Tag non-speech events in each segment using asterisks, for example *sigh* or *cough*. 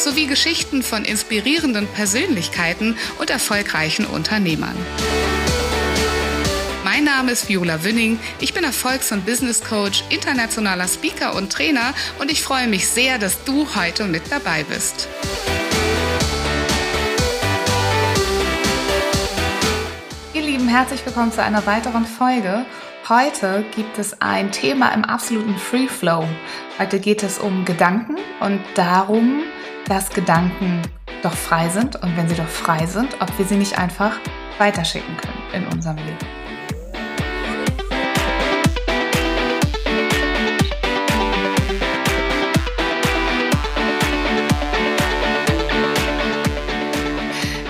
sowie Geschichten von inspirierenden Persönlichkeiten und erfolgreichen Unternehmern. Mein Name ist Viola Wünning. Ich bin Erfolgs- und Business Coach, internationaler Speaker und Trainer und ich freue mich sehr, dass du heute mit dabei bist. Ihr Lieben, herzlich willkommen zu einer weiteren Folge. Heute gibt es ein Thema im absoluten Free Flow. Heute geht es um Gedanken und darum, dass Gedanken doch frei sind und wenn sie doch frei sind, ob wir sie nicht einfach weiterschicken können in unserem Leben.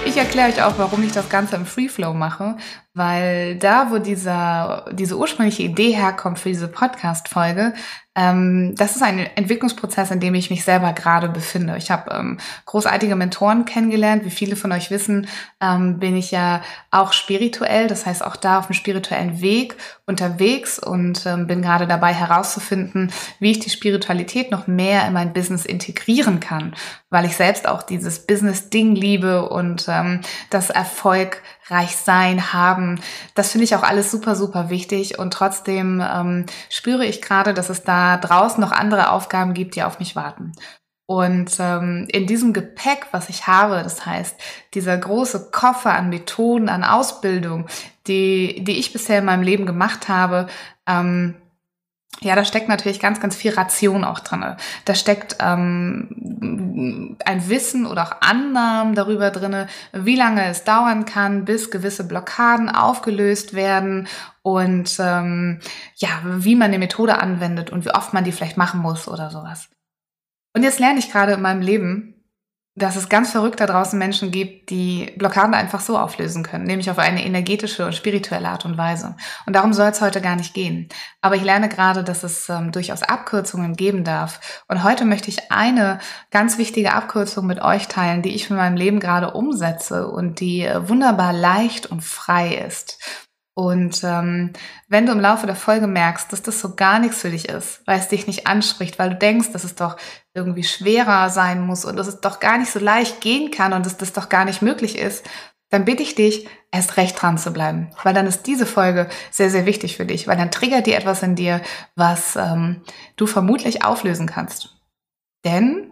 Ich erkläre euch auch, warum ich das Ganze im Free Flow mache, weil da, wo dieser, diese ursprüngliche Idee herkommt für diese Podcast-Folge, ähm, das ist ein Entwicklungsprozess, in dem ich mich selber gerade befinde. Ich habe ähm, großartige Mentoren kennengelernt. Wie viele von euch wissen, ähm, bin ich ja auch spirituell, das heißt auch da auf dem spirituellen Weg unterwegs und ähm, bin gerade dabei herauszufinden, wie ich die Spiritualität noch mehr in mein Business integrieren kann, weil ich selbst auch dieses Business-Ding liebe und ähm, das erfolgreich sein, haben. Das finde ich auch alles super, super wichtig und trotzdem ähm, spüre ich gerade, dass es da draußen noch andere Aufgaben gibt, die auf mich warten. Und ähm, in diesem Gepäck, was ich habe, das heißt, dieser große Koffer an Methoden, an Ausbildung, die, die ich bisher in meinem Leben gemacht habe, ähm, ja, da steckt natürlich ganz, ganz viel Ration auch drin. Da steckt ähm, ein Wissen oder auch Annahmen darüber drin, wie lange es dauern kann, bis gewisse Blockaden aufgelöst werden und ähm, ja, wie man die Methode anwendet und wie oft man die vielleicht machen muss oder sowas. Und jetzt lerne ich gerade in meinem Leben, dass es ganz verrückt da draußen Menschen gibt, die Blockaden einfach so auflösen können, nämlich auf eine energetische und spirituelle Art und Weise. Und darum soll es heute gar nicht gehen. Aber ich lerne gerade, dass es ähm, durchaus Abkürzungen geben darf. Und heute möchte ich eine ganz wichtige Abkürzung mit euch teilen, die ich in meinem Leben gerade umsetze und die äh, wunderbar leicht und frei ist. Und ähm, wenn du im Laufe der Folge merkst, dass das so gar nichts für dich ist, weil es dich nicht anspricht, weil du denkst, dass es doch irgendwie schwerer sein muss und dass es doch gar nicht so leicht gehen kann und dass das doch gar nicht möglich ist, dann bitte ich dich, erst recht dran zu bleiben. Weil dann ist diese Folge sehr, sehr wichtig für dich, weil dann triggert dir etwas in dir, was ähm, du vermutlich auflösen kannst. Denn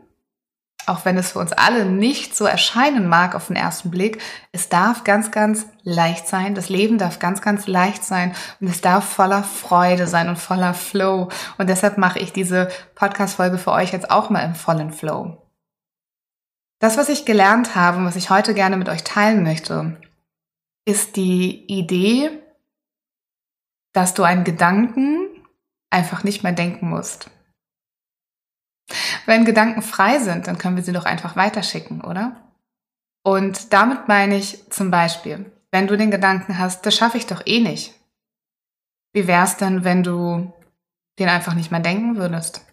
auch wenn es für uns alle nicht so erscheinen mag auf den ersten Blick, es darf ganz, ganz leicht sein. Das Leben darf ganz, ganz leicht sein und es darf voller Freude sein und voller Flow. Und deshalb mache ich diese Podcast-Folge für euch jetzt auch mal im vollen Flow. Das, was ich gelernt habe und was ich heute gerne mit euch teilen möchte, ist die Idee, dass du einen Gedanken einfach nicht mehr denken musst. Wenn Gedanken frei sind, dann können wir sie doch einfach weiterschicken, oder? Und damit meine ich zum Beispiel, wenn du den Gedanken hast, das schaffe ich doch eh nicht. Wie wär's denn, wenn du den einfach nicht mehr denken würdest?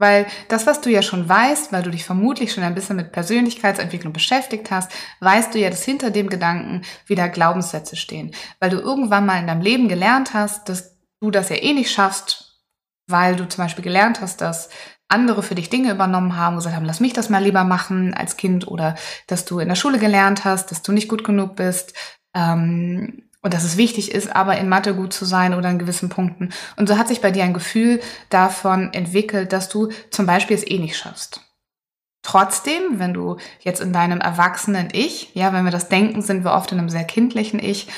Weil das, was du ja schon weißt, weil du dich vermutlich schon ein bisschen mit Persönlichkeitsentwicklung beschäftigt hast, weißt du ja, dass hinter dem Gedanken wieder Glaubenssätze stehen. Weil du irgendwann mal in deinem Leben gelernt hast, dass du das ja eh nicht schaffst, weil du zum Beispiel gelernt hast, dass andere für dich Dinge übernommen haben und gesagt haben, lass mich das mal lieber machen als Kind oder dass du in der Schule gelernt hast, dass du nicht gut genug bist ähm, und dass es wichtig ist, aber in Mathe gut zu sein oder in gewissen Punkten. Und so hat sich bei dir ein Gefühl davon entwickelt, dass du zum Beispiel es eh nicht schaffst. Trotzdem, wenn du jetzt in deinem erwachsenen Ich, ja, wenn wir das denken, sind wir oft in einem sehr kindlichen Ich,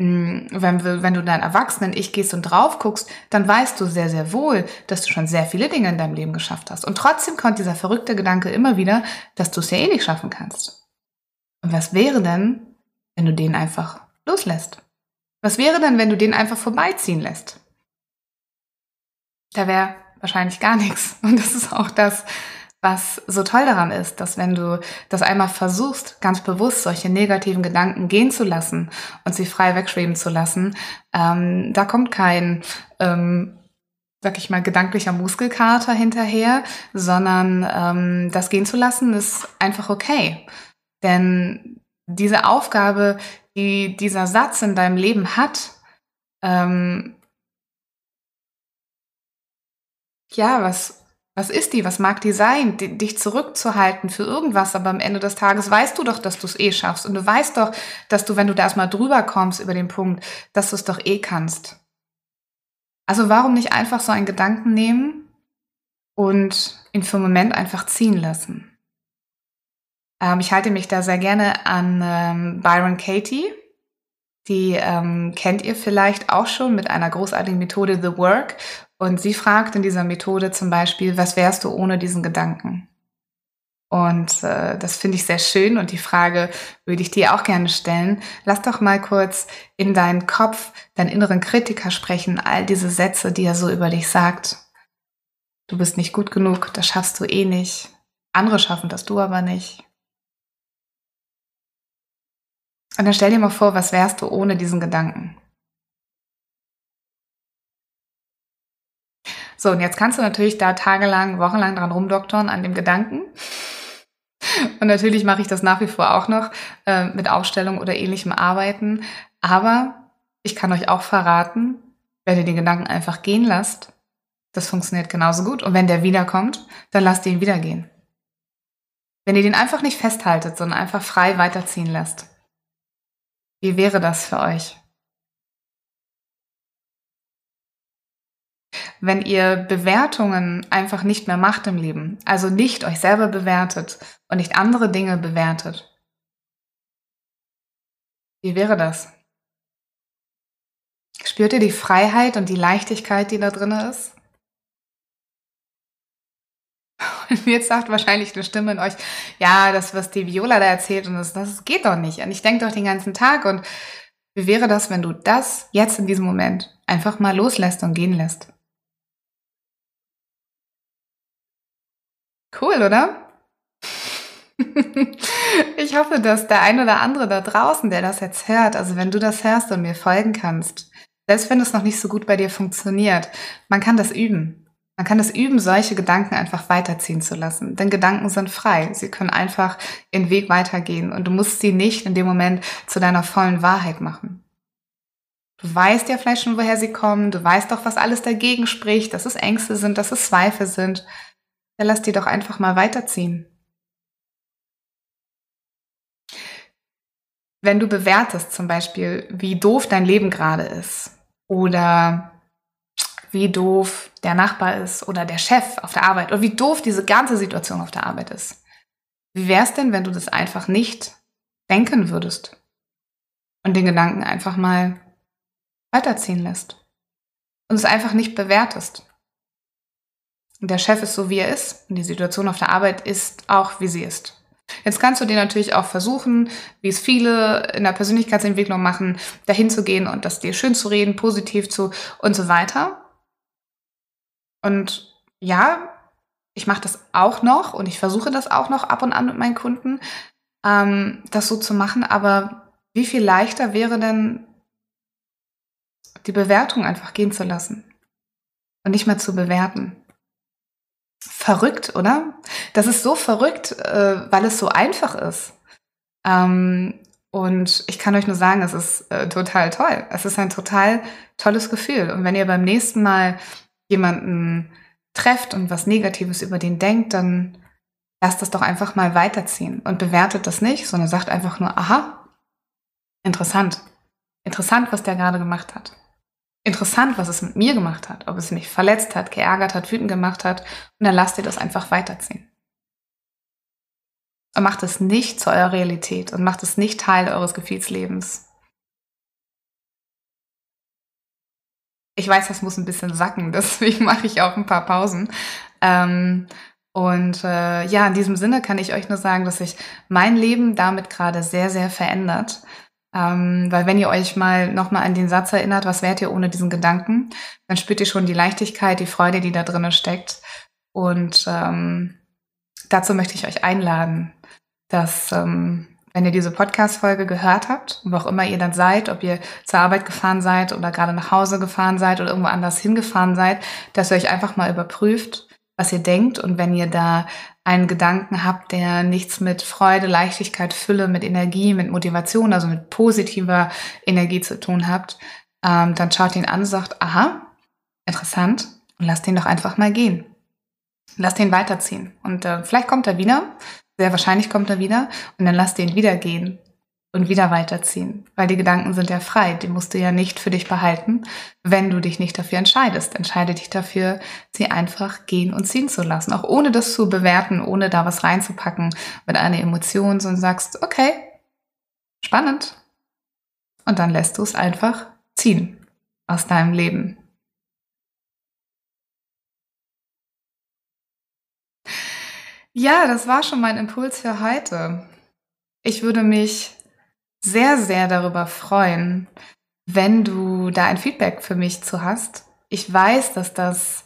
wenn, wir, wenn du dein Erwachsenen-Ich gehst und drauf guckst, dann weißt du sehr, sehr wohl, dass du schon sehr viele Dinge in deinem Leben geschafft hast. Und trotzdem kommt dieser verrückte Gedanke immer wieder, dass du es ja eh nicht schaffen kannst. Und was wäre denn, wenn du den einfach loslässt? Was wäre denn, wenn du den einfach vorbeiziehen lässt? Da wäre wahrscheinlich gar nichts. Und das ist auch das, was so toll daran ist, dass wenn du das einmal versuchst, ganz bewusst solche negativen Gedanken gehen zu lassen und sie frei wegschweben zu lassen, ähm, da kommt kein, ähm, sag ich mal, gedanklicher Muskelkater hinterher, sondern ähm, das gehen zu lassen ist einfach okay. Denn diese Aufgabe, die dieser Satz in deinem Leben hat, ähm, ja, was, was ist die? Was mag die sein? D dich zurückzuhalten für irgendwas, aber am Ende des Tages weißt du doch, dass du es eh schaffst. Und du weißt doch, dass du, wenn du da erstmal drüber kommst über den Punkt, dass du es doch eh kannst. Also warum nicht einfach so einen Gedanken nehmen und ihn für einen Moment einfach ziehen lassen? Ähm, ich halte mich da sehr gerne an ähm, Byron Katie. Die ähm, kennt ihr vielleicht auch schon mit einer großartigen Methode The Work. Und sie fragt in dieser Methode zum Beispiel, was wärst du ohne diesen Gedanken? Und äh, das finde ich sehr schön und die Frage würde ich dir auch gerne stellen. Lass doch mal kurz in deinen Kopf, deinen inneren Kritiker sprechen, all diese Sätze, die er so über dich sagt. Du bist nicht gut genug, das schaffst du eh nicht. Andere schaffen das, du aber nicht. Und dann stell dir mal vor, was wärst du ohne diesen Gedanken? So, und jetzt kannst du natürlich da tagelang, wochenlang dran rumdoktern an dem Gedanken. Und natürlich mache ich das nach wie vor auch noch äh, mit Aufstellung oder ähnlichem Arbeiten. Aber ich kann euch auch verraten, wenn ihr den Gedanken einfach gehen lasst, das funktioniert genauso gut. Und wenn der wiederkommt, dann lasst ihn wieder gehen. Wenn ihr den einfach nicht festhaltet, sondern einfach frei weiterziehen lasst. Wie wäre das für euch? Wenn ihr Bewertungen einfach nicht mehr macht im Leben, also nicht euch selber bewertet und nicht andere Dinge bewertet. Wie wäre das? Spürt ihr die Freiheit und die Leichtigkeit, die da drin ist? Und *laughs* jetzt sagt wahrscheinlich eine Stimme in euch, ja, das, was die Viola da erzählt, und das, das geht doch nicht. Und ich denke doch den ganzen Tag. Und wie wäre das, wenn du das jetzt in diesem Moment einfach mal loslässt und gehen lässt? Cool, oder? *laughs* ich hoffe, dass der ein oder andere da draußen, der das jetzt hört, also wenn du das hörst und mir folgen kannst, selbst wenn es noch nicht so gut bei dir funktioniert, man kann das üben. Man kann es üben, solche Gedanken einfach weiterziehen zu lassen. Denn Gedanken sind frei. Sie können einfach ihren Weg weitergehen und du musst sie nicht in dem Moment zu deiner vollen Wahrheit machen. Du weißt ja vielleicht schon, woher sie kommen. Du weißt doch, was alles dagegen spricht, dass es Ängste sind, dass es Zweifel sind. Dann lass die doch einfach mal weiterziehen. Wenn du bewertest zum Beispiel, wie doof dein Leben gerade ist oder wie doof der Nachbar ist oder der Chef auf der Arbeit oder wie doof diese ganze Situation auf der Arbeit ist. Wie wär's denn, wenn du das einfach nicht denken würdest und den Gedanken einfach mal weiterziehen lässt und es einfach nicht bewertest? Und der Chef ist so, wie er ist und die Situation auf der Arbeit ist auch, wie sie ist. Jetzt kannst du dir natürlich auch versuchen, wie es viele in der Persönlichkeitsentwicklung machen, dahin zu gehen und das dir schön zu reden, positiv zu und so weiter. Und ja, ich mache das auch noch und ich versuche das auch noch ab und an mit meinen Kunden, ähm, das so zu machen. Aber wie viel leichter wäre denn die Bewertung einfach gehen zu lassen und nicht mehr zu bewerten? Verrückt, oder? Das ist so verrückt, äh, weil es so einfach ist. Ähm, und ich kann euch nur sagen, es ist äh, total toll. Es ist ein total tolles Gefühl. Und wenn ihr beim nächsten Mal jemanden trefft und was Negatives über den denkt, dann lasst das doch einfach mal weiterziehen und bewertet das nicht, sondern sagt einfach nur, aha, interessant. Interessant, was der gerade gemacht hat. Interessant, was es mit mir gemacht hat, ob es mich verletzt hat, geärgert hat, wütend gemacht hat. Und dann lasst ihr das einfach weiterziehen. Und macht es nicht zu eurer Realität und macht es nicht Teil eures Gefühlslebens. Ich weiß, das muss ein bisschen sacken, *laughs* deswegen mache ich auch ein paar Pausen. Ähm, und äh, ja, in diesem Sinne kann ich euch nur sagen, dass sich mein Leben damit gerade sehr, sehr verändert. Ähm, weil wenn ihr euch mal nochmal an den Satz erinnert, was wärt ihr ohne diesen Gedanken, dann spürt ihr schon die Leichtigkeit, die Freude, die da drinnen steckt. Und ähm, dazu möchte ich euch einladen, dass ähm, wenn ihr diese Podcast-Folge gehört habt, wo auch immer ihr dann seid, ob ihr zur Arbeit gefahren seid oder gerade nach Hause gefahren seid oder irgendwo anders hingefahren seid, dass ihr euch einfach mal überprüft, was ihr denkt und wenn ihr da einen Gedanken habt, der nichts mit Freude, Leichtigkeit, Fülle, mit Energie, mit Motivation, also mit positiver Energie zu tun habt, ähm, dann schaut ihn an und sagt, aha, interessant, und lasst ihn doch einfach mal gehen. Lasst ihn weiterziehen. Und äh, vielleicht kommt er wieder, sehr wahrscheinlich kommt er wieder und dann lass den wieder gehen und wieder weiterziehen, weil die Gedanken sind ja frei, die musst du ja nicht für dich behalten, wenn du dich nicht dafür entscheidest. Entscheide dich dafür, sie einfach gehen und ziehen zu lassen, auch ohne das zu bewerten, ohne da was reinzupacken mit einer Emotion, sondern sagst, okay, spannend. Und dann lässt du es einfach ziehen aus deinem Leben. Ja, das war schon mein Impuls für heute. Ich würde mich sehr, sehr darüber freuen, wenn du da ein Feedback für mich zu hast. Ich weiß, dass das,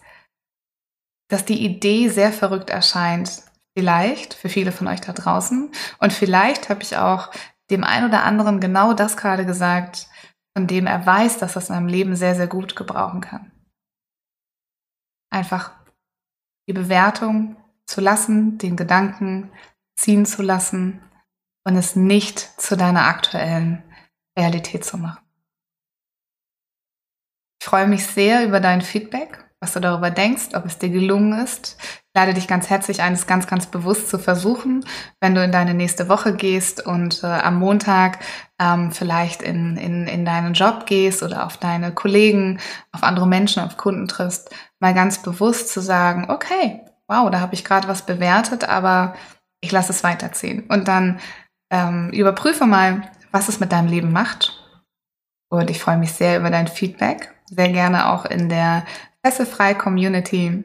dass die Idee sehr verrückt erscheint. Vielleicht für viele von euch da draußen. Und vielleicht habe ich auch dem einen oder anderen genau das gerade gesagt, von dem er weiß, dass das in seinem Leben sehr, sehr gut gebrauchen kann. Einfach die Bewertung zu lassen, den Gedanken ziehen zu lassen und es nicht zu deiner aktuellen Realität zu machen. Ich freue mich sehr über dein Feedback, was du darüber denkst, ob es dir gelungen ist. Ich lade dich ganz herzlich ein, es ganz, ganz bewusst zu versuchen, wenn du in deine nächste Woche gehst und äh, am Montag ähm, vielleicht in, in, in deinen Job gehst oder auf deine Kollegen, auf andere Menschen, auf Kunden triffst, mal ganz bewusst zu sagen, okay, wow, da habe ich gerade was bewertet, aber ich lasse es weiterziehen. Und dann ähm, überprüfe mal, was es mit deinem Leben macht. Und ich freue mich sehr über dein Feedback. Sehr gerne auch in der Fesselfrei Community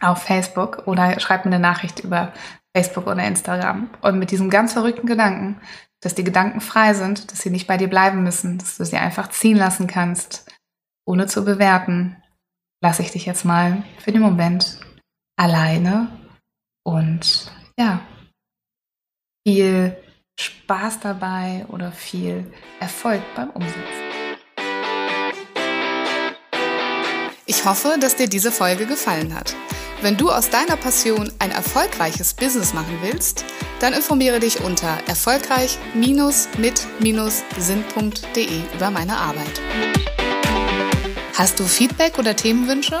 auf Facebook oder schreib mir eine Nachricht über Facebook oder Instagram. Und mit diesem ganz verrückten Gedanken, dass die Gedanken frei sind, dass sie nicht bei dir bleiben müssen, dass du sie einfach ziehen lassen kannst, ohne zu bewerten, lasse ich dich jetzt mal für den Moment alleine und ja, viel Spaß dabei oder viel Erfolg beim Umsetzen. Ich hoffe, dass dir diese Folge gefallen hat. Wenn du aus deiner Passion ein erfolgreiches Business machen willst, dann informiere dich unter erfolgreich-mit-sinn.de über meine Arbeit. Hast du Feedback oder Themenwünsche?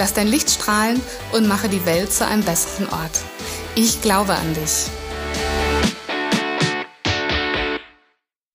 Lass dein Licht strahlen und mache die Welt zu einem besseren Ort. Ich glaube an dich.